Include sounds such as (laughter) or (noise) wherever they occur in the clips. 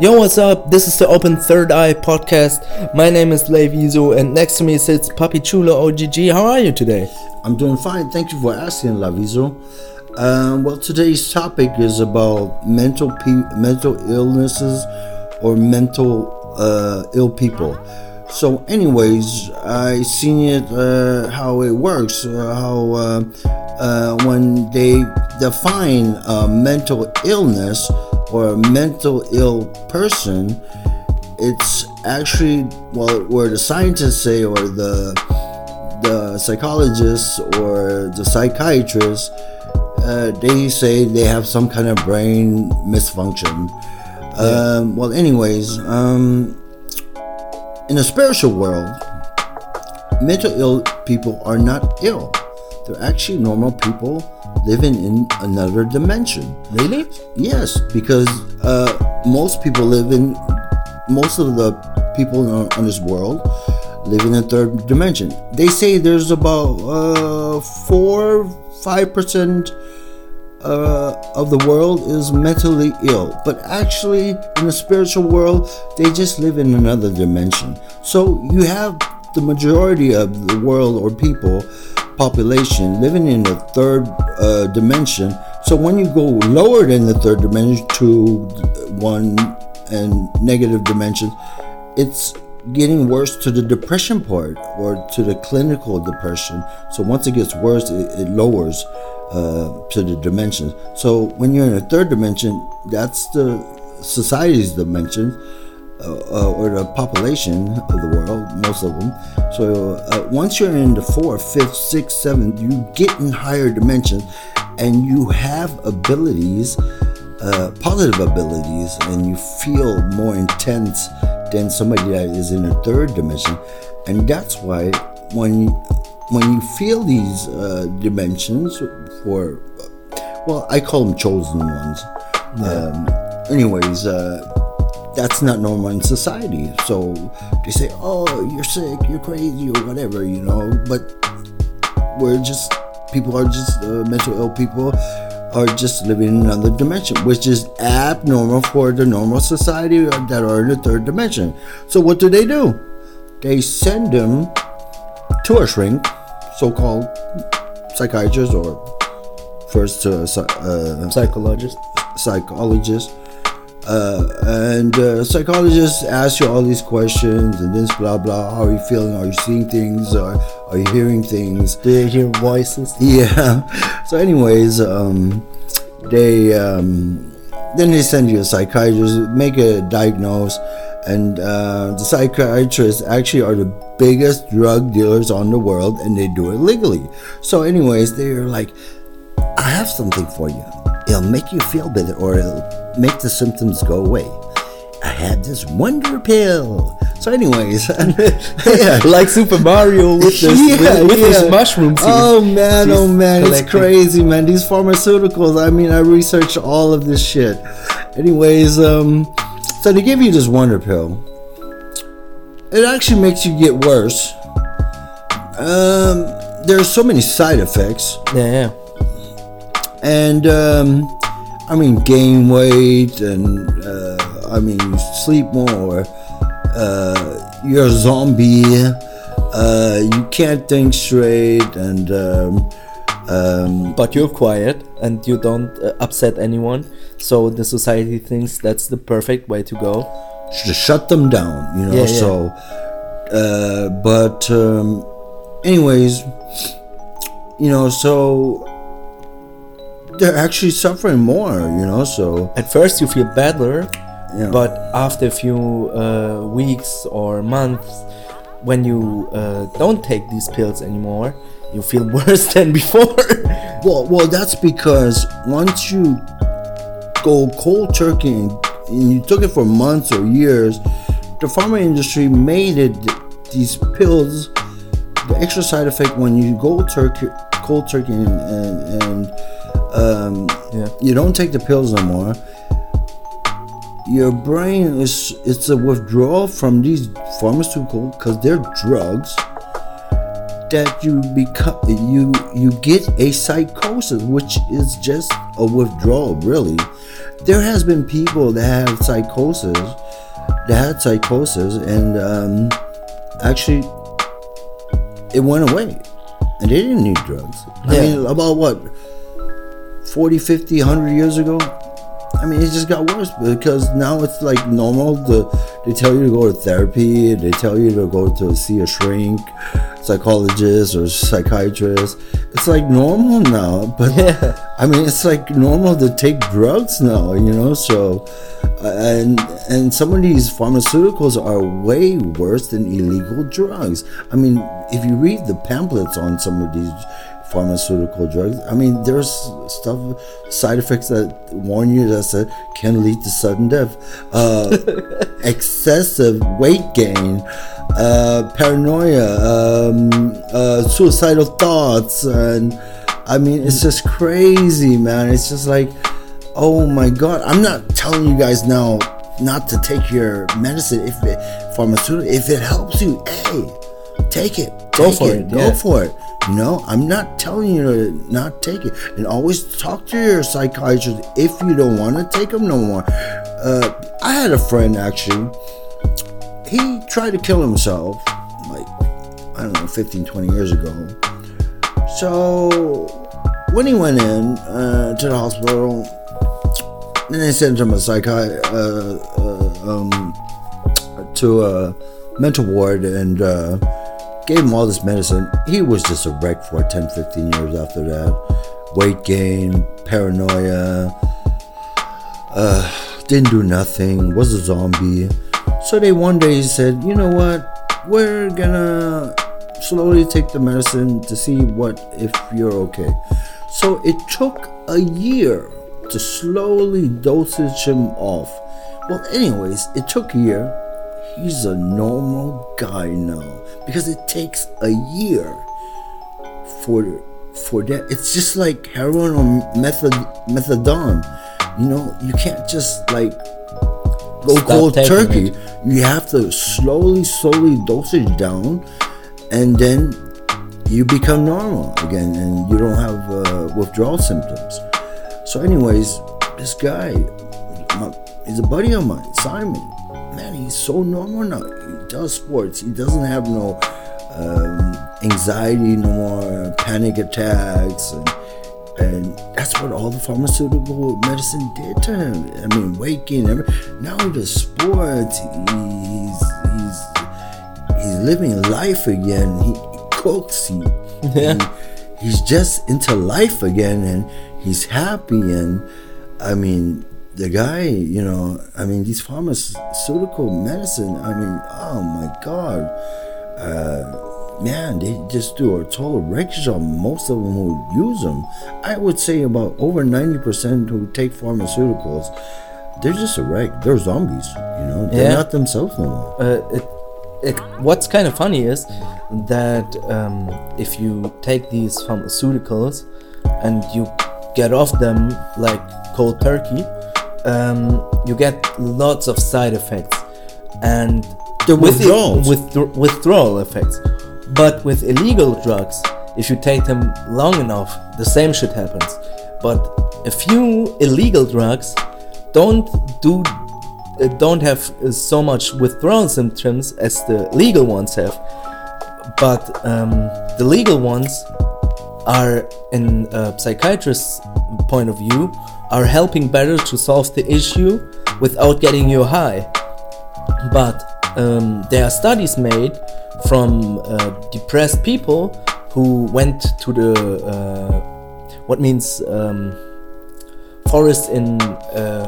Yo, what's up? This is the Open Third Eye podcast. My name is Layvizu, and next to me sits Papi Chulo OGG. How are you today? I'm doing fine. Thank you for asking, Layvizu. Um, well, today's topic is about mental pe- mental illnesses or mental uh, ill people. So, anyways, I seen it uh, how it works, uh, how uh, uh, when they define mental illness or a mental ill person, it's actually well, where the scientists say or the the psychologists or the psychiatrists, uh, they say they have some kind of brain misfunction. Um, well, anyways, um, in the spiritual world, mental ill people are not ill. They're actually normal people living in another dimension. Really? Yes, because uh, most people live in, most of the people on, on this world live in a third dimension. They say there's about uh, four, five percent uh, of the world is mentally ill, but actually in the spiritual world, they just live in another dimension. So you have the majority of the world or people population living in the third uh, dimension. So when you go lower than the third dimension to one and negative dimensions, it's getting worse to the depression part or to the clinical depression. So once it gets worse, it, it lowers uh, to the dimensions. So when you're in a third dimension, that's the society's dimension. Uh, uh, or the population of the world, most of them. So uh, once you're in the fourth, fifth, sixth, seventh, you get in higher dimensions, and you have abilities, uh, positive abilities, and you feel more intense than somebody that is in a third dimension, and that's why when you, when you feel these uh, dimensions for, well, I call them chosen ones. Um, anyways. Uh, that's not normal in society. So they say, "Oh, you're sick, you're crazy, or whatever," you know. But we're just people are just uh, mental ill people are just living in another dimension, which is abnormal for the normal society that are in the third dimension. So what do they do? They send them to a shrink, so-called psychiatrist or first psy- uh, Psychologist. psychologist. Uh, and uh, psychologists ask you all these questions and this blah blah. How are you feeling? Are you seeing things? Or are you hearing things? Do you hear voices? (laughs) Yeah. So, anyways, um, they um, then they send you a psychiatrist, make a diagnose, and uh, the psychiatrists actually are the biggest drug dealers on the world, and they do it legally. So, anyways, they're like, I have something for you. It'll make you feel better, or it'll make the symptoms go away. I had this wonder pill. So, anyways, (laughs) (laughs) yeah. like Super Mario with (laughs) this, Yeah, with, with yeah. his mushrooms. he- Oh man, oh man, it's crazy, man. These pharmaceuticals. I mean, I researched all of this shit. Anyways, um, so they give you this wonder pill. It actually makes you get worse. Um, there's so many side effects, Yeah, yeah. and um, I mean, gain weight, and uh, I mean, you sleep more. Uh, you're a zombie. Uh, you can't think straight, and um, um, But you're quiet and you don't uh, upset anyone, so the society thinks that's the perfect way to go. to shut them down, you know. Yeah, yeah. So, uh, but um, anyways, you know, so they're actually suffering more, you know. So At first, you feel better, Yeah. but after a few uh, weeks or months, when you uh, don't take these pills anymore, you feel (laughs) worse than before. (laughs) Well, well, that's because once you go cold turkey and, and you took it for months or years, the pharma industry made it these pills. The extra side effect when you go turkey, cold turkey, and, and, and um, Yeah. you don't take the pills no more. Your brain is it's a withdrawal from these pharmaceuticals because they're drugs that you become you you get a psychosis, which is just a withdrawal. Really, there has been people that have psychosis, that had psychosis, and um, actually it went away, and they didn't need drugs. I mean, about what 40, 50, 100 years ago. I mean, it just got worse because now it's like normal. To, they tell you to go to therapy. They tell you to go to see a shrink, psychologist or psychiatrist. It's like normal now. But Yeah. (laughs) I mean, it's like normal to take drugs now. You know, so and and some of these pharmaceuticals are way worse than illegal drugs. I mean, if you read the pamphlets on some of these pharmaceutical drugs. I mean, there's stuff, side effects that warn you that said can lead to sudden death, uh, (laughs) excessive weight gain, uh, paranoia, um, uh, suicidal thoughts, and I mean, it's just crazy, man. It's just like, oh my god. I'm not telling you guys now not to take your medicine if it pharmaceutical if it helps you. Hey, take it. Go Take for it, Go yeah. for it. You know, I'm not telling you to not take it. And always talk to your psychiatrist if you don't want to take them no more. Uh, I had a friend actually. He tried to kill himself, like I don't know, 15, 20 years ago. So when he went in uh, to the hospital, then they sent him a psychi uh, uh, um, to a mental ward and uh, gave him all this medicine. He was just a wreck for 10, 15 years after that. Weight gain, paranoia, uh, didn't do nothing, was a zombie. So they one day said, you know what, we're gonna slowly take the medicine to see what if you're okay. So it took a year to slowly dosage him off. Well, anyways, it took a year. He's a normal guy now because it takes a year for for that. It's just like heroin or method methadone. You know, you can't just like go Stop cold turkey. it. You have to slowly, slowly dosage down, and then you become normal again, and you don't have uh, withdrawal symptoms. So, anyways, this guy, my, he's a buddy of mine, Simon. Man, he's so normal now. He does sports. He doesn't have no um, anxiety, no more panic attacks, and and that's what all the pharmaceutical medicine did to him. I mean, weight gain. Every, now he does sports. He's he's he's living life again. He, he cooks. He, (laughs) Yeah. he he's just into life again, and he's happy. And I mean, the guy, you know, I mean, these pharmaceutical medicine. I mean, oh my god. Uh, man, they just do a total wreckage on most of them who use them. I would say about over 90% who take pharmaceuticals, they're just a wreck. They're zombies, you know? They're Yeah. not themselves no more. uh, it, it, what's kind of funny is that um, if you take these pharmaceuticals and you get off them like cold turkey, um, you get lots of side effects and The with withdrawal effects. But with illegal drugs, if you take them long enough, the same shit happens. But a few illegal drugs don't do uh, don't have uh, so much withdrawal symptoms as the legal ones have. But um, the legal ones are, in a psychiatrist's point of view, are helping better to solve the issue without getting you high. But um, there are studies made from uh, depressed people who went to the uh, what means um, forest in uh,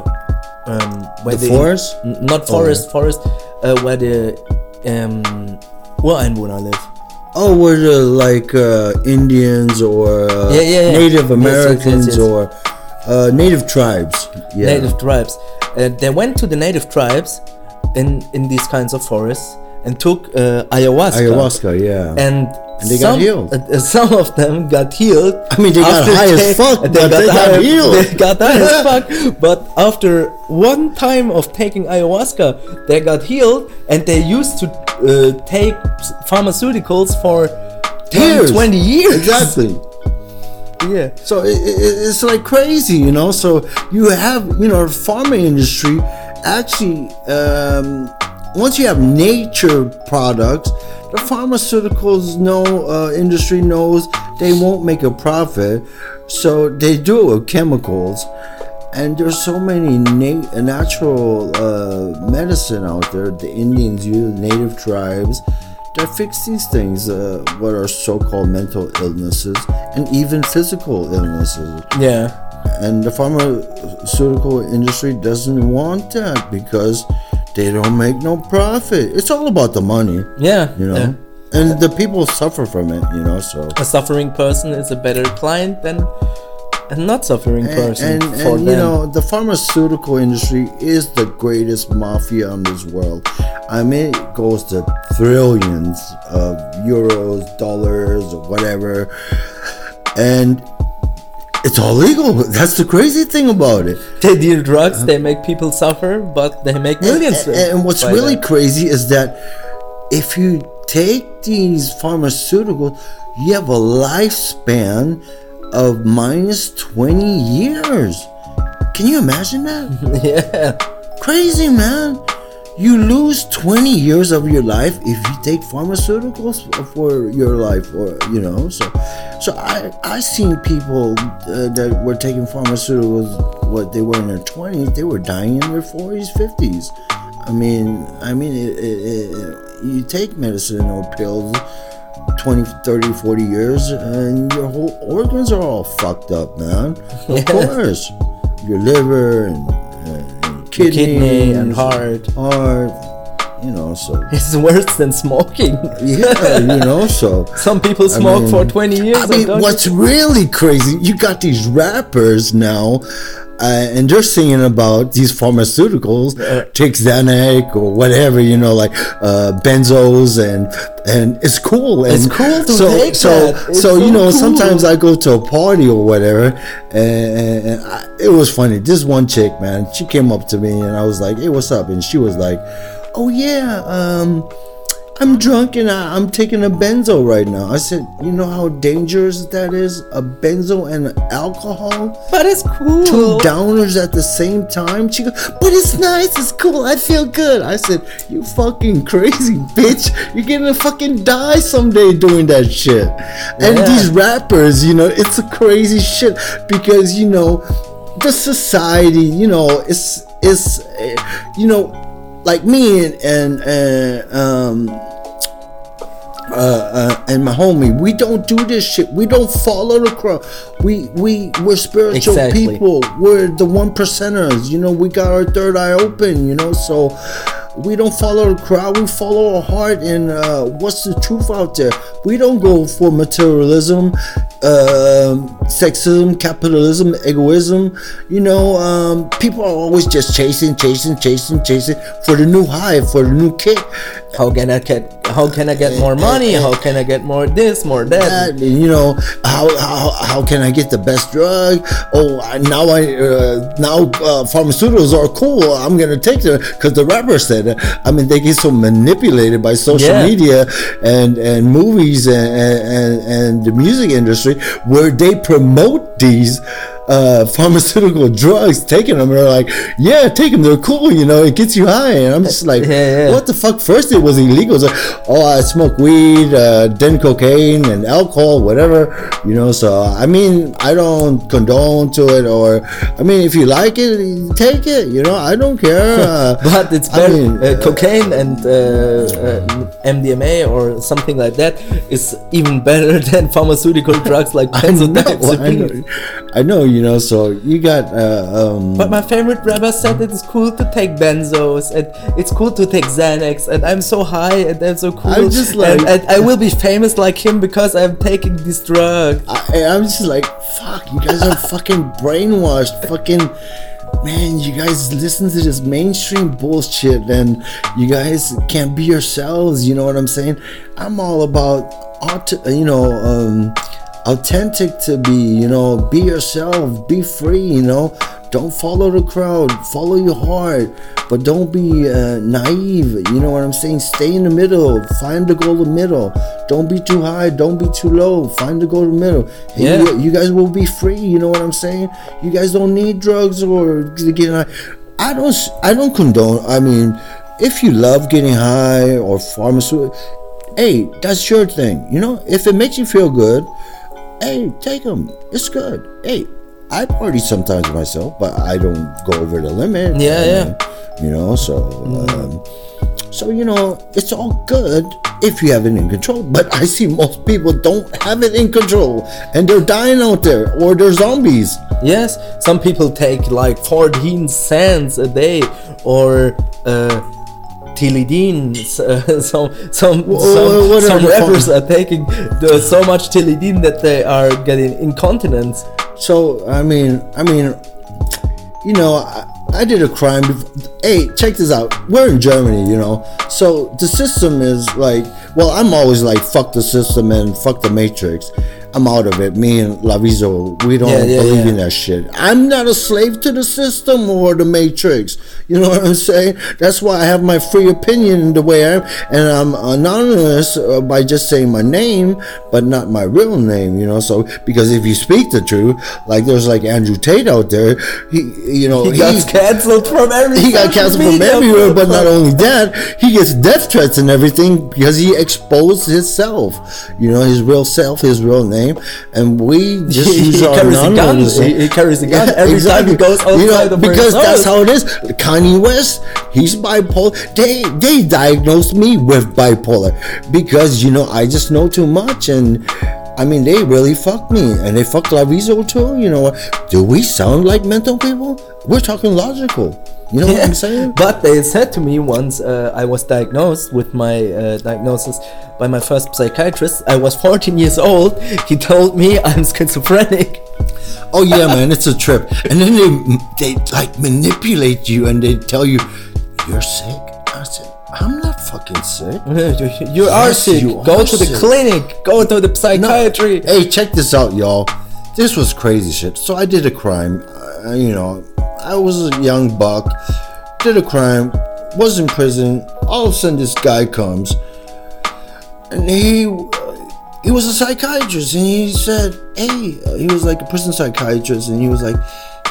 um, where The they- forest? N- not forest, forest, uh, where the um, Ureinwohner live. Oh, were the like uh, Indians or uh, Yeah, yeah, yeah. Native Yes, yes, Americans yes, yes. or uh, Native tribes? Yeah. native tribes. Uh, they went to the native tribes in in these kinds of forests and took uh, ayahuasca. Ayahuasca, yeah. And, And they got some, healed. uh, uh, some of them got healed. I mean, they got high as they- fuck, but they got high- healed. They got high as (laughs) fuck. But after one time of taking ayahuasca, they got healed, and they used to uh, take pharmaceuticals for years, 20 years. exactly. Yeah. So it, it, it's like crazy, you know. So you have, you know, pharma industry actually. Um, once you have nature products, the pharmaceuticals know uh, industry knows they won't make a profit, so they do it with chemicals. And there's so many na- natural uh, medicine out there. The Indians use native tribes that fix these things, uh, what are so-called mental illnesses and even physical illnesses. Yeah. And the pharmaceutical industry doesn't want that because they don't make no profit. It's all about the money, Yeah. you know. yeah. And the people suffer from it, you know. So A suffering person is a better client than a not suffering person and, for and them. you know the pharmaceutical industry is the greatest mafia in this world i mean it goes to trillions of euros dollars or whatever and it's all legal that's the crazy thing about it they deal drugs, they make people suffer, but they make millions. and, and what's really that. crazy is that if you take these pharmaceuticals you have a lifespan of minus 20 years. Can you imagine that? (laughs) Yeah. crazy man. You lose 20 years of your life if you take pharmaceuticals for your life or you know so so i i seen people uh, that were taking pharmaceuticals what they were in their 20s they were dying in their 40s 50s i mean i mean it, it, it, you take medicine or pills 20 30 40 years and your whole organs are all fucked up man (laughs) of course your liver and, and Your kidneys, kidney and heart. heart, you know. So (laughs) It's worse than smoking. yeah, you know. So (laughs) Some people I smoke mean- for 20 years. I mean, what's really crazy? You got these rappers now. Uh, and they're singing about these pharmaceuticals, take Xanax or whatever, you know, like uh, benzos, and and it's cool. And It's cool to so, take so, that. It's so you so know, cool. sometimes I go to a party or whatever, and, and I, it was funny. This one chick, man, she came up to me, and I was like, "Hey, what's up?" And she was like, "Oh yeah, um." I'm drunk and I, I'm taking a benzo right now. I said, you know how dangerous that is? A benzo and alcohol? But it's cool. Two downers at the same time? She goes, but it's nice, it's cool, I feel good. I said, you fucking crazy bitch. You're gonna fucking die someday doing that shit. And these rappers, you know, it's a crazy shit because, you know, the society, you know, it's, it's, uh, you know, like me and, and, and um, uh, uh, and my homie, we don't do this shit. We don't follow the crowd. We we we're spiritual Exactly. people. We're the one percenters. You know, we got our third eye open. You know, so we don't follow the crowd. We follow our heart and uh, what's the truth out there. We don't go for materialism, um, sexism, capitalism, egoism. You know, um, people are always just chasing, chasing, chasing, chasing for the new high, for the new kick. How can I get? How can I get more money? How can I get more this, more that? that, you know how, how how can I get the best drug? Oh, I- now I uh, now uh, pharmaceuticals are cool. I'm gonna take them because the rapper said. It. I mean, they get so manipulated by social Yeah. media and and movies and, and and the music industry where they promote these. Uh, (laughs) pharmaceutical drugs, taking them, they're like, yeah, take them, they're cool, you know, it gets you high. And I'm just like, Yeah, yeah. what the fuck? First, it was illegal. Like, oh, I smoke weed, uh, then cocaine and alcohol, whatever, you know. So, I mean, I don't condone to it, or I mean, if you like it, take it, you know. I don't care. Uh, (laughs) But it's I better. mean, uh, cocaine and uh, uh, MDMA or something like that is even better (laughs) than pharmaceutical drugs like I know, I benzodiazepines. know, I know, you know. So you got, uh, um, But my favorite rapper said it is cool to take benzos and it's cool to take Xanax and I'm so high and I'm so cool. I'm just like- and I will be famous like him because I'm taking this drug. I, I'm just like, fuck, you guys are fucking brainwashed. Fucking, man, you guys listen to this mainstream bullshit and you guys can't be yourselves. You know what I'm saying? I'm all about, aut- you know, um, authentic to be, you know, be yourself, be free, you know. Don't follow the crowd. Follow your heart, but don't be uh, naive. You know what I'm saying? Stay in the middle. Find the golden middle. Don't be too high. Don't be too low. Find the golden middle. Yeah. You, you guys will be free. You know what I'm saying? You guys don't need drugs or to get high. I don't. I don't condone. I mean, if you love getting high or pharmaceutical, hey, that's your thing. You know, if it makes you feel good, hey, take them. It's good. Hey, I party sometimes myself, but I don't go over the limit. Yeah, I yeah. You know, so um, so you know, it's all good if you have it in control. But I see most people don't have it in control, and they're dying out there, or they're zombies. Yes, some people take like 14 cents a day or uh, Tilidin. Uh, (laughs) some some some, some rappers are taking the, so much Tilidin that they are getting incontinence. So I mean, I mean, you know, I, I did a crime. Before. Hey, check this out. We're in Germany, you know, so the system is like, well, I'm always like, fuck the system and fuck the matrix. I'm out of it. Me and Layvizu, we don't Yeah, yeah, believe yeah. in that shit. I'm not a slave to the system or the matrix. You know (laughs) what I'm saying? That's why I have my free opinion the way I am, and I'm anonymous uh, by just saying my name, but not my real name. You know, so because if you speak the truth, like there's like Andrew Tate out there, he, you know, He got cancelled from every. he got canceled from everywhere, but not (laughs) only that, he gets death threats and everything because he exposed himself. You know, his real self, his real name, and we (laughs) just He- use he our carries a gun. He- he carries a gun every time he goes You know, outside of because that's how it is. Kanye West, he's bipolar. They they diagnosed me with bipolar because you know I just know too much and. I mean, they really fucked me, and they fucked Layvizu too. You know? Do we sound like mental people? We're talking logical. You know what I'm saying? But they said to me once uh, I was diagnosed with my uh, diagnosis by my first psychiatrist. I was 14 years old. He told me I'm schizophrenic. Oh yeah, man, it's a trip. And then they they like manipulate you and they tell you you're sick. I said, I'm not fucking sick. You, (laughs) you are sick. you Go are to the sick. clinic. Go to the No. psychiatry. Hey, check this out, y'all. This was crazy shit. So I did a crime. Uh, you know, I was a young buck. Did a crime. Was in prison. All of a sudden, this guy comes, and he he was a psychiatrist, and he said, "Hey," he was like a prison psychiatrist, and he was like,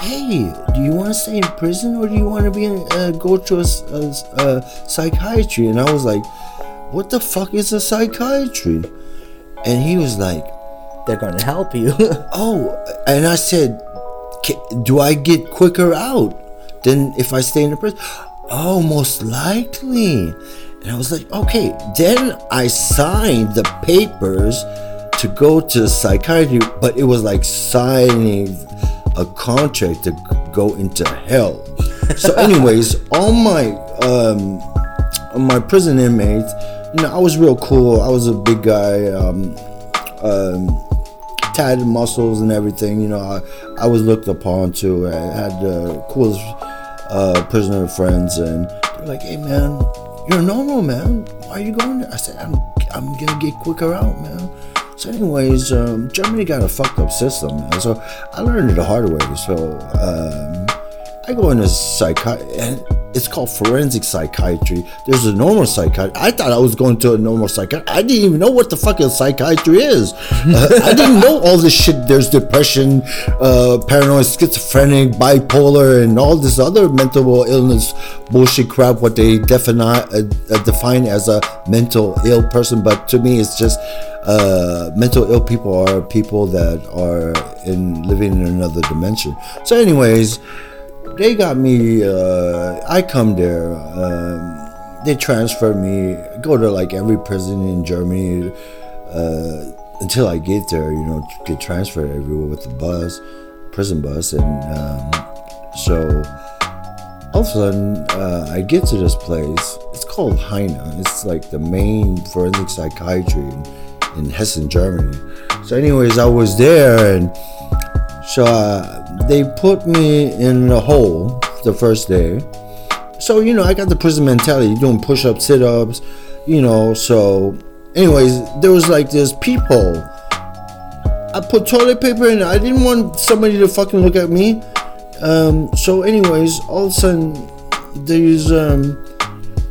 "Hey, do you want to stay in prison or do you want to be in, uh, go to a psychiatry?" And I was like, "What the fuck is a psychiatry?" And he was like, They're gonna help you. (laughs) Oh, and I said, "Ca- do I get quicker out than if I stay in the prison? Oh, most likely. And I was like, okay. Then I signed the papers to go to psychiatry, but it was like signing a contract to go into hell. So, (laughs) anyways, all my um, my prison inmates, you know, I was real cool. I was a big guy. Um, um, tatted muscles and everything. You know, I, I was looked upon too. I had the coolest uh, prisoner friends, and they're like, "Hey, man, you're normal, man. Why are you going there?" I said, "I'm I'm gonna get quicker out, man." So, anyways, um, Germany got a fucked up system, man. So I learned it the hard way. So um, I go into psychiatry, and it's called forensic psychiatry. There's a normal psychiatry. I thought I was going to a normal psychiatry. I didn't even know what the fuck a psychiatry is. Uh, I didn't know all this shit. There's depression, uh, paranoid, schizophrenic, bipolar, and all this other mental illness bullshit crap. What they define uh, uh, define as a mental ill person, but to me, it's just uh, mental ill people are people that are in living in another dimension. So, anyways they got me uh, i come there um, they transfer me go to like every prison in germany uh, until i get there you know get transferred everywhere with the bus prison bus and um, so all of a sudden uh, i get to this place it's called Haina it's like the main forensic psychiatry in, in hessen germany. So anyways i was there and so uh, they put me in a hole the first day. So you know, I got the prison mentality, doing push-ups, sit-ups, you know. So, anyways, there was like this peephole. I put toilet paper in. I didn't want somebody to fucking look at me. Um, so, anyways, all of a sudden, there's um,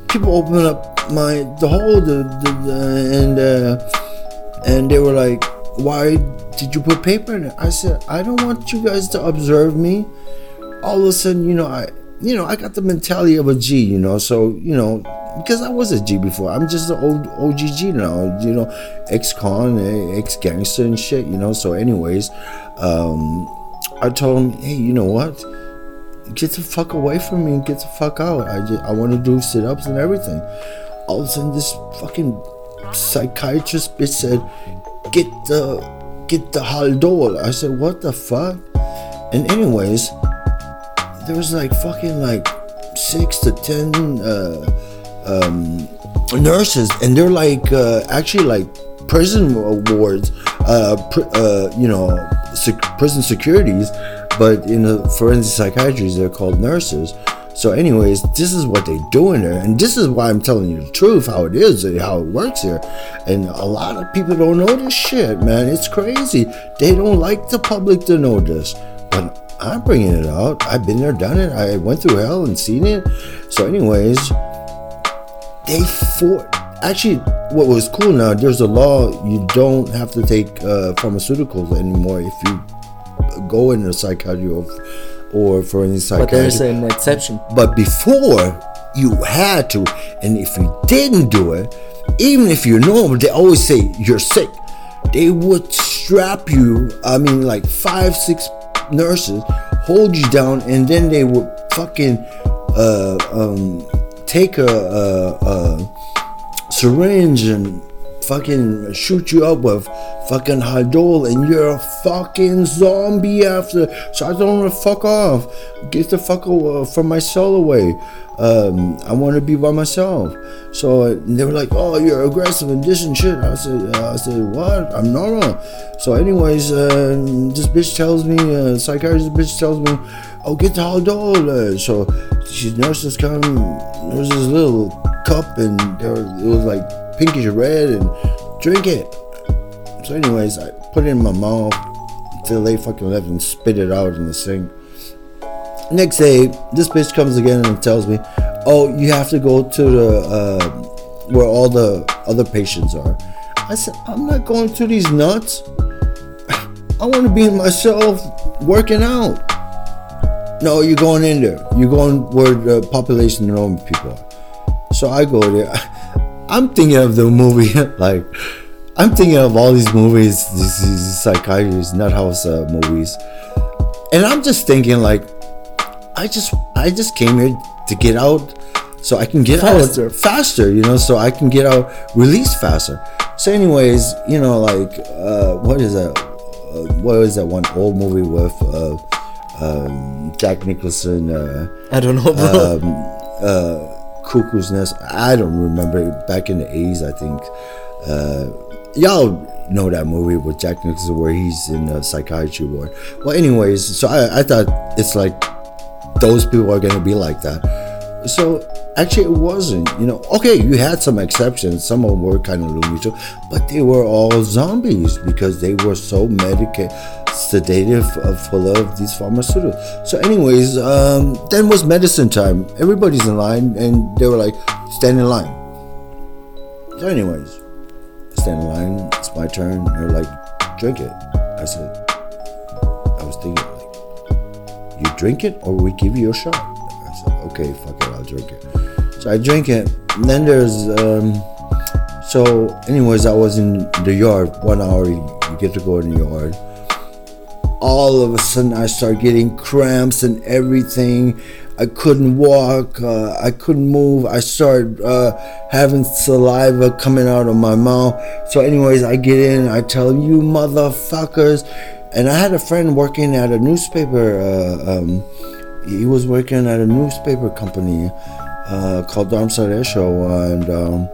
people open up my the hole, the, the, the and uh, and they were like, "Why did you put paper in it?" I said, "I don't want you guys to observe me." All of a sudden, you know, I you know I got the mentality of a G, you know, so you know because I was a G before. I'm just an old OGG now, you know, ex-con, ex-gangster and shit, you know. So, anyways, um, I told him, hey, you know what? Get the fuck away from me and get the fuck out. I just I want to do sit-ups and everything. All of a sudden, this fucking psychiatrist bitch said, get the get the Haldol. I said, what the fuck? And anyways, there was like fucking like six to ten. Uh, um, nurses, and they're like uh, actually like prison wards, uh, pr- uh, you know, sec- prison securities, but in the forensic psychiatry, they're called nurses. So, anyways, this is what they do in there, and this is why I'm telling you the truth, how it is, how it works here. And a lot of people don't know this shit, man. It's crazy. They don't like the public to know this, but I'm bringing it out. I've been there, done it. I went through hell and seen it. So, anyways, they for actually what was cool now there's a law you don't have to take uh, pharmaceuticals anymore if you go in into psychiatry or, or for any psychiatry but there's an exception. But before you had to and if you didn't do it even if you're normal they always say you're sick. They would strap you i mean like five six nurses hold you down and then they would fucking uh, um, take a, a, a syringe and fucking shoot you up with fucking Haldol and you're a fucking zombie after. So I don't want to fuck off. Get the fuck away, from my cell away. Um, I want to be by myself. So they were like, "Oh, you're aggressive and this and shit." I said, uh, "I said what? I'm normal." So, anyways, uh, this bitch tells me, uh, psychiatrist bitch tells me, "Oh, get the Haldol." Uh, so she nurses come. This little cup and there it was like pinkish red and drink it. So, anyways, I put it in my mouth until they fucking left and spit it out in the sink. Next day, this bitch comes again and tells me, "Oh, you have to go to the uh, where all the other patients are." I said, "I'm not going to these nuts. I want to be myself working out." No, you're going in there. You're going where the population normal people are. So I go there. (laughs) I'm thinking of the movie (laughs) like I'm thinking of all these movies, these, these psychiatrists, nut house uh, movies, and I'm just thinking like, I just I just came here to get out, so I can get Faster. out faster, you know, so I can get out release faster. So, anyways, you know, like uh, what is that? Uh, what is that one old movie with uh, um, Jack Nicholson? Uh, i don't know bro um, uh, Cuckoo's Nest. I don't remember. Back in the 80s, I think. Uh, y'all know that movie with Jack Nicholson where he's in a psychiatry ward. Well, anyways, so I, I thought it's like those people are going to be like that. So actually, it wasn't. You know, okay, you had some exceptions. Some of them were kind of loony too, but they were all zombies because they were so medicated, sedative, full of these pharmaceuticals. So, anyways, um, then was medicine time. Everybody's in line, and they were like, stand in line. So, anyways, stand in line. It's my turn. They're like, drink it. I said, I was thinking like, you drink it or we give you a shot. I said, okay, fuck it, I'll drink it. So I drink it. And then there's, um, so anyways, I was in the yard. One hour, you get to go in the yard. All of a sudden, I start getting cramps and everything. I couldn't walk. Uh, I couldn't move. I started uh, having saliva coming out of my mouth. So, anyways, I get in. I tell you motherfuckers. And I had a friend working at a newspaper. Uh, um, he was working at a newspaper company uh, called Darmstadt Echo, and um,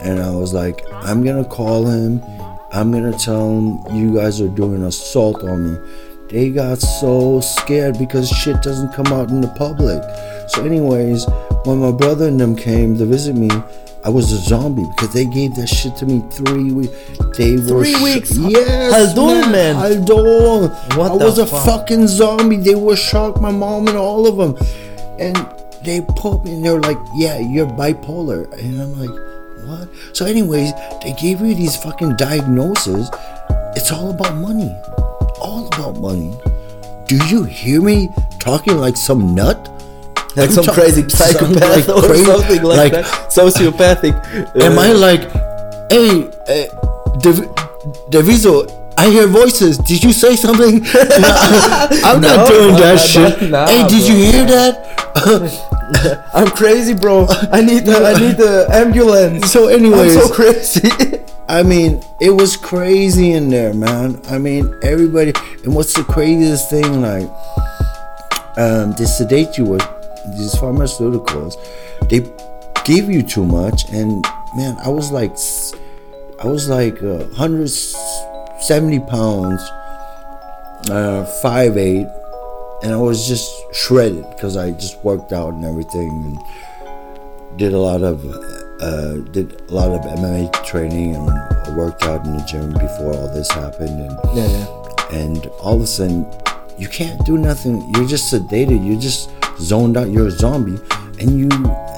and I was like, I'm gonna call him. I'm gonna tell them you guys are doing assault on me. They got so scared because shit doesn't come out in the public. So, anyways, when my brother and them came to visit me, I was a zombie because they gave that shit to me three weeks. They were Three weeks? Yes, Haldol, man. Haldol. What I the was a fucking zombie. They were shocked, my mom and all of them, and they put me and they're like, "Yeah, you're bipolar," and I'm like, "What?" So, anyways, they gave me these fucking diagnoses. It's all about money. All about money. Do you hear me talking like some nut? like I'm some talk- crazy (laughs) psychopath like or crazy- something like, like- that. Sociopathic. Am Uh, I like, hey, uh, I hear voices. Did you say something? (laughs) (laughs) No, I'm No, not doing no, that shit. hey, did you hear that? (laughs) I'm crazy, bro. I need the I need the ambulance. so, anyways, I'm so crazy. (laughs) I mean, it was crazy in there, man. I mean, everybody. And what's the craziest thing? Like, um, they sedate you with these pharmaceuticals. They give you too much, and man, I was like, I was like uh, 170 pounds, uh, five eight, and I was just shredded because I just worked out and everything, and did a lot of uh, did a lot of MMA training and worked out in the gym before all this happened, and yeah, yeah. and all of a sudden you can't do nothing. You're just sedated. You're just zoned out. You're a zombie, and you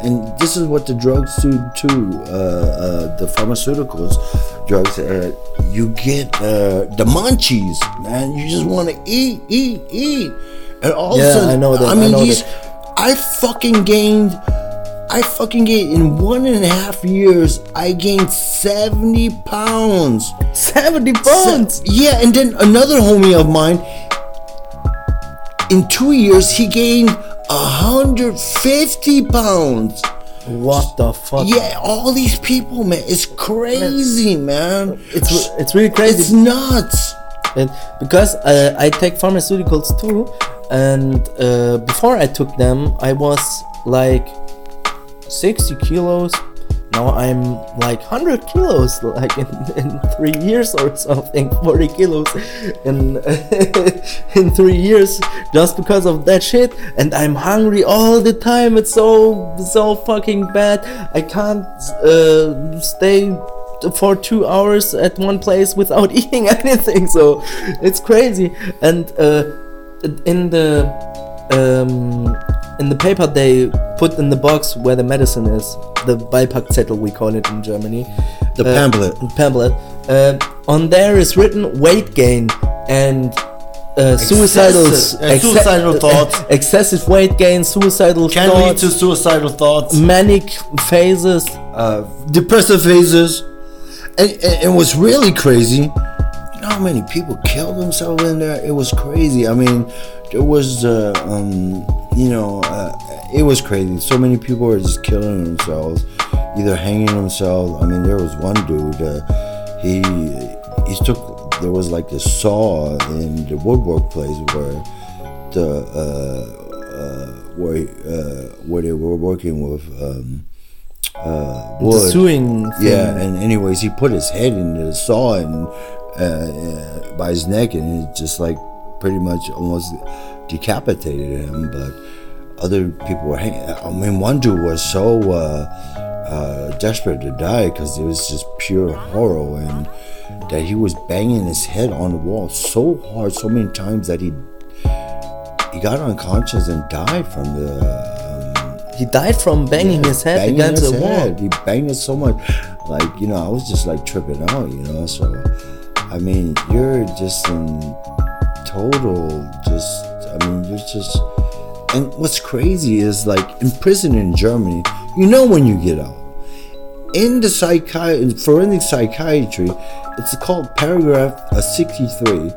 and this is what the drugs do too. Uh, uh, the pharmaceuticals, drugs. Uh, you get uh, the munchies, man. You just want to eat, eat, eat, and all Yeah, of a sudden, I know that, I I mean, know these. I fucking gained. I fucking gained in one and a half years. I gained seventy pounds. 70 pounds. Yeah, and then another homie of mine, in two years, he gained 150 pounds. What the fuck? Yeah, all these people, man, it's crazy, man. It's it's really crazy. It's nuts. And because uh, I take pharmaceuticals too, and uh, before I took them, I was like 60 kilos. Now I'm like 100 kilos, like (laughs) in, in three years or something, 40 kilos in (laughs) in three years, just because of that shit. And I'm hungry all the time. It's so so fucking bad. I can't uh, stay for two hours at one place without (laughs) eating anything so it's crazy and uh, in the um, in the paper they put in the box where the medicine is the Beipackzettel we call it in Germany The Uh, pamphlet. pamphlet uh, on there is written weight gain and uh, suicidal uh, suicidal thoughts. excessive weight gain suicidal Can lead to suicidal thoughts. manic phases Uh, depressive phases. And, and, and what's really crazy, know how many people killed themselves in there? It was crazy. I mean, there was, uh, um, you know, uh, it was crazy. So many people were just killing themselves, either hanging themselves. I mean, there was one dude, uh, he, he took, there was like this saw in the woodwork place where the, uh, uh, where, uh, where they were working with, um, uh, the wood. suing thing. Yeah, and anyways, he put his head in the saw and uh, uh, by his neck, and it just like pretty much almost decapitated him. But other people were hanging. I mean, one dude was so uh, uh, desperate to die because it was just pure horror, and that he was banging his head on the wall so hard, so many times that he he got unconscious and died from the. Um, He died from banging his head banging against his the wall. head. He banged it so much, like you know, I was just like tripping out, you know. So, I mean, you're just in total, just I mean, you're just. And what's crazy is like in prison in Germany, you know when you get out. In the psychi- forensic psychiatry, it's called paragraph uh, 63.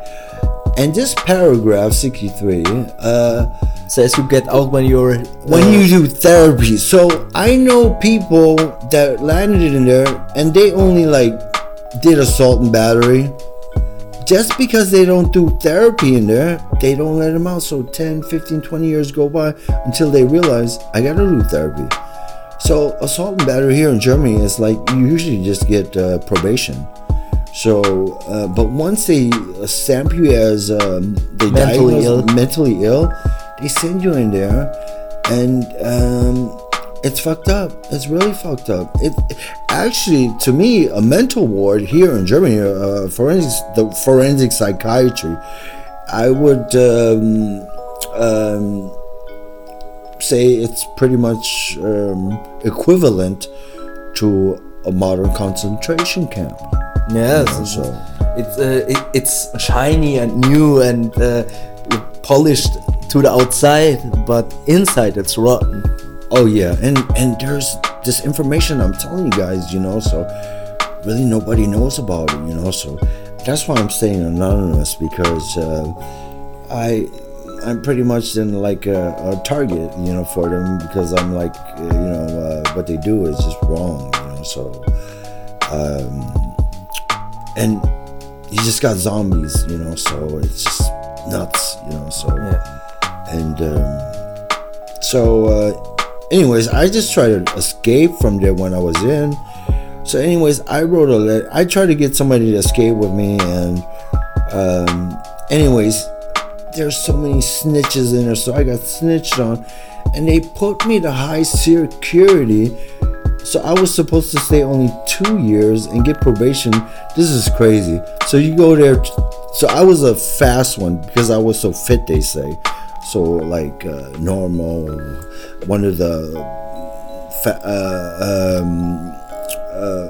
And this paragraph 63, uh, Says you get out when you're when uh, you do therapy. So I know people that landed in there and they only like did assault and battery. Just because they don't do therapy in there, they don't let them out. So 10, 15, 20 years go by until they realize I gotta do therapy. So assault and battery here in Germany is like you usually just get uh, probation. So, uh, but once they uh, stamp you as um, they Mentally ill. mentally ill, they send you in there, and um, It's fucked up. It's really fucked up. It actually, to me, a mental ward here in Germany, uh, forensic, the forensic psychiatry, I would um, um, say it's pretty much um, equivalent to a modern concentration camp. Yes, You know, so it's uh, it, it's shiny and new and uh, polished to the outside, but inside it's rotten. Oh yeah, and and there's this information I'm telling you guys, you know, so really nobody knows about it, you know, so that's why I'm staying anonymous because uh, I I'm pretty much then like a, a target, you know, for them because I'm like, you know, uh, what they do is just wrong, you know, so um, and you just got zombies, you know, so it's just nuts, you know, so Yeah. and um, so uh, anyways i just tried to escape from there when i was in so anyways i wrote a letter i tried to get somebody to escape with me and um, anyways there's so many snitches in there so i got snitched on and they put me to high security so I was supposed to stay only two years and get probation. This is crazy. So you go there. So I was a fast one because I was so fit. They say. So like uh, normal, one of the fa- uh, um, uh,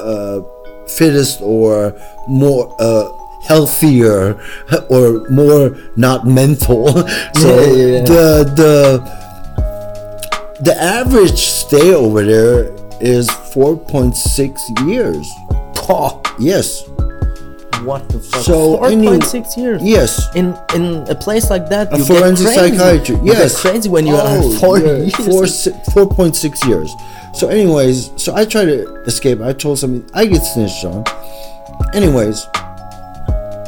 uh, fittest or more uh, healthier (laughs) or more not mental. (laughs) so Yeah, yeah, yeah. the the the average stay over there is 4.6 years. Oh, Yes. What the fuck? So, four any- point six years. Yes. In in a place like that, A you forensic get crazy. psychiatry. You get Yes. crazy when you Oh, are four yeah. (laughs) years. four four point six years. So, anyways, so I tried to escape. I told somebody I get snitched on. Anyways,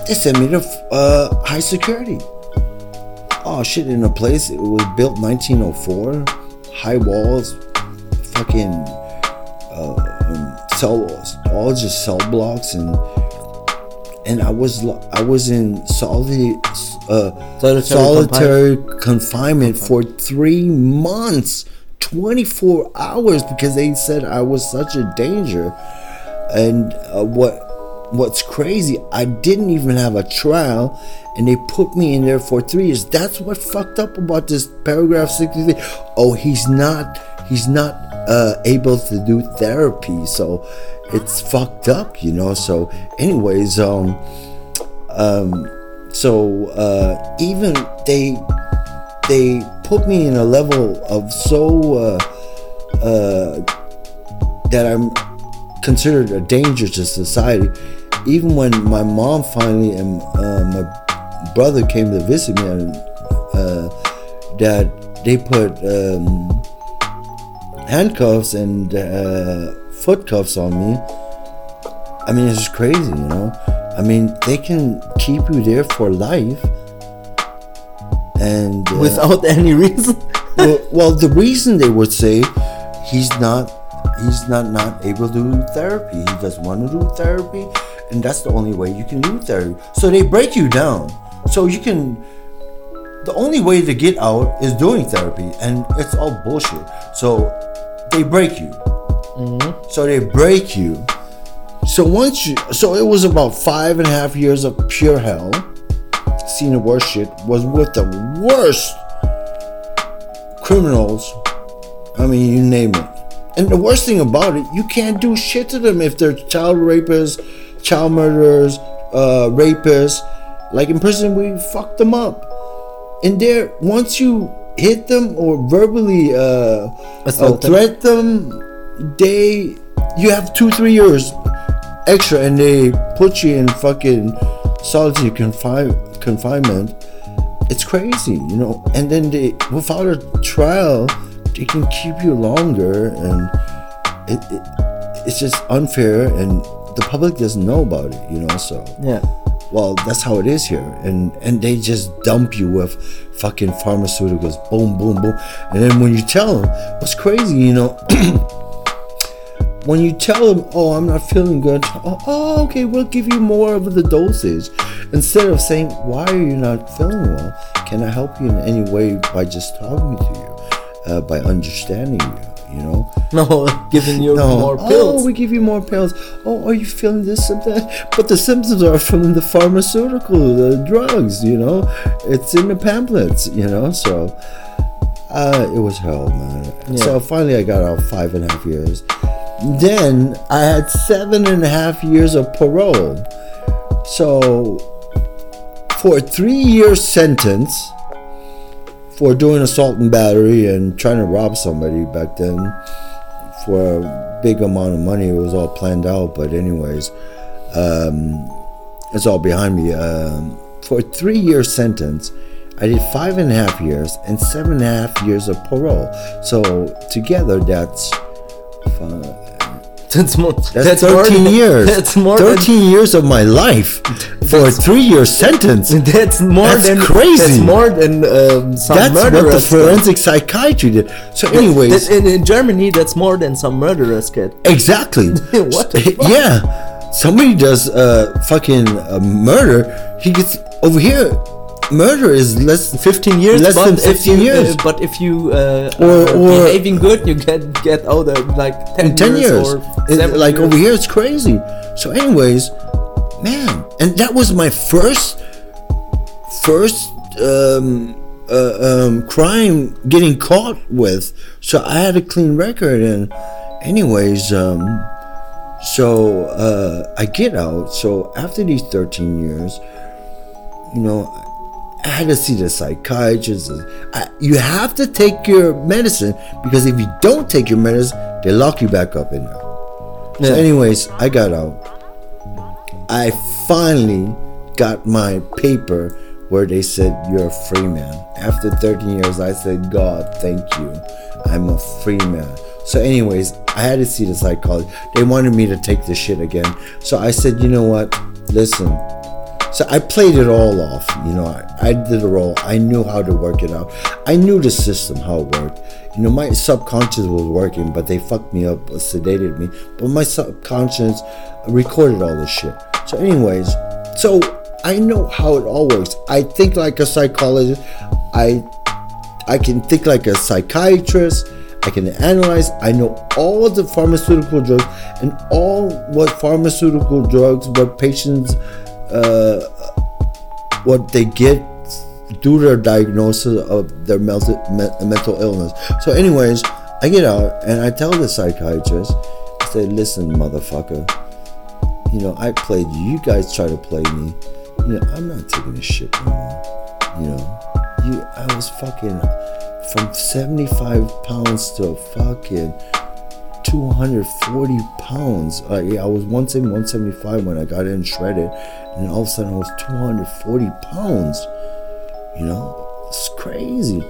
they sent me to uh, high security. Oh shit! In a place it was built 1904, high walls, fucking uh, cell all just cell blocks and and I was lo- I was in solitary uh, Solitary solitary confinement for three months, 24 hours because they said I was such a danger. And uh, what what's crazy, I didn't even have a trial, and they put me in there for three years. That's what fucked up about this paragraph 63. Oh, he's not he's not uh, able to do therapy, so it's fucked up, you know. So, anyways, um, um, so uh, even they they put me in a level of so uh, uh, that I'm considered a danger to society. Even when my mom finally and uh, my brother came to visit me, and uh, that they put um, handcuffs and uh, foot cuffs on me. I mean, it's just crazy, you know. I mean, they can keep you there for life, and uh, without (laughs) any reason. well, well, the reason they would say he's not he's not not able to do therapy. He doesn't want to do therapy, and that's the only way you can do therapy. So they break you down. So you can. The only way to get out is doing therapy, and it's all bullshit. So they break you. So they break you. So once you, so it was about five and a half years of pure hell. Seen the worst shit. Was with the worst criminals. I mean, you name it. And the worst thing about it, you can't do shit to them if they're child rapists, child murderers, uh, rapists. Like in prison, we fuck them up. And there, once you hit them or verbally uh, uh, Assault them. threat them, they you have two three years extra, and they put you in fucking solitary confine confinement. It's crazy, you know. And then they, without a trial, they can keep you longer, and it, it it's just unfair, and the public doesn't know about it, you know. So yeah. Well that's how it is here. And and they just dump you with fucking pharmaceuticals. Boom boom boom. And then when you tell them what's crazy you know (clears throat) when you tell them oh i'm not feeling good oh, oh okay we'll give you more of the dosage. Instead of saying why are you not feeling well? Can i help you in any way by just talking to you uh, by understanding you. You know, No, giving you (laughs) no, more pills. oh, we give you more pills. Oh, are you feeling this symptom? But the symptoms are from the pharmaceutical the drugs. You know, it's in the pamphlets. You know, so uh, it was hell, man. Yeah. So finally, I got out five and a half years. Then I had seven and a half years of parole. So for a three-year sentence for doing assault and battery and trying to rob somebody back then for a big amount of money. It was all planned out, but anyways, um, it's all behind me. Um, for a three-year sentence, I did five and a half years and seven and a half years of parole. So together, that's uh, (laughs) That's more. that's, more 13 than- years. That's more 13 years of my life for a three-year sentence. (laughs) That's more That's than crazy. That's more than um, some That's what the forensic psychiatry did. So, anyways, That- in, in Germany, that's more than some murderers get. (laughs) Exactly. What? Yeah. Somebody does uh fucking uh, murder. He gets over here. Murder is less 15 years, Less but than if 15 you, years. Uh, but if you uh, Or- are or- behaving good, you get get out of like 10, in 10 years. or It- like years. over here it's crazy. So anyways, man, and that was my first first um uh, um crime getting caught with. So I had a clean record and anyways um so uh I get out. So after these 13 years, you know, I had to see the psychiatrist. I, you have to take your medicine because if you don't take your medicine, they lock you back up in there. So, anyways, I got out. I finally got my paper where they said you're a free man. After 13 years, I said, God, thank you. I'm a free man. So, anyways, I had to see the psychologist. They wanted me to take this shit again. So I said, you know what? Listen, so I played it all off. You know, I, I did a role. I knew how to work it out. I knew the system, how it worked. You know, my subconscious was working, but they fucked me up, sedated me. But my subconscious recorded all this shit. So, anyways, so I know how it all works. I think like a psychologist. I I can think like a psychiatrist. I can analyze. I know all the pharmaceutical drugs and all what pharmaceutical drugs, what patients, uh, what they get due to their diagnosis of their mental, mental illness. So, anyways, I get out and I tell the psychiatrist, I say, listen, motherfucker, you know, I played you. You guys try to play me. You know, I'm not taking this shit no more. You know, you, I was fucking from 75 pounds to fucking 240 pounds. Uh, yeah, I was 170, 175 when I got in shredded, and all of a sudden I was 240 pounds. You know, it's crazy.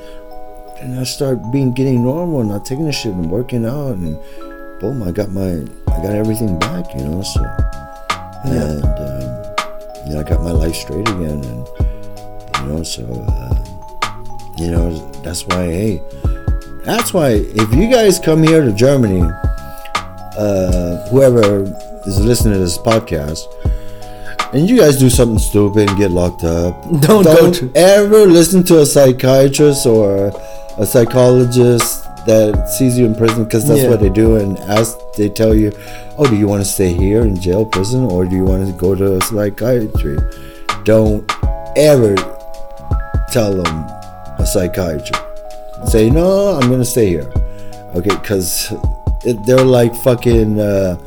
And I start being getting normal, and not taking the shit and working out, and boom, I got my, I got everything back. You know, so and um, you know, I got my life straight again, and you know, so uh, you know, that's why. Hey, that's why if you guys come here to Germany, uh, whoever is listening to this podcast, and you guys do something stupid and get locked up, (laughs) Don't go to- ever listen to a psychiatrist or a psychologist that sees you in prison because that's Yeah. what they do and ask they tell you oh do you want to stay here in jail prison or do you want to go to a psychiatry? Don't ever tell them a psychiatrist. Say no i'm gonna stay here. Okay because they're like fucking uh,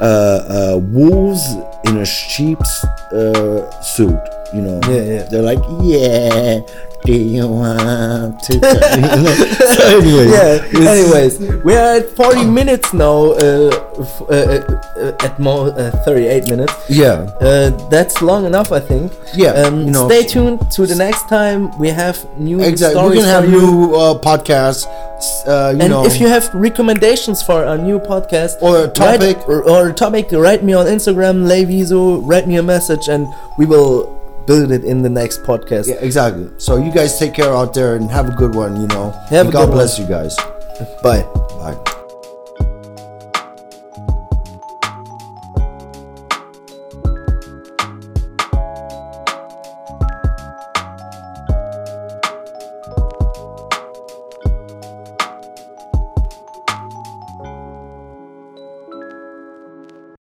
uh, uh, wolves in a sheep's uh, suit you know Yeah, yeah. they're like yeah do you want to (laughs) (laughs) so anyways, yeah. Anyways, we are at 40 minutes now. Uh, f- uh, uh, at more uh, 38 minutes. yeah Uh, that's long enough, I think. Yeah, Um, you know. stay tuned to the next time. We have new exactly we're gonna have new uh, podcasts uh, you and know if you have recommendations for a new podcast Or a write- topic. or, or a topic, write me on Instagram, Layvizu, write me a message, and we will build it in the next podcast. yeah exactly so you guys take care out there and have a good one you know Have And a god bless one. you guys Bye. bye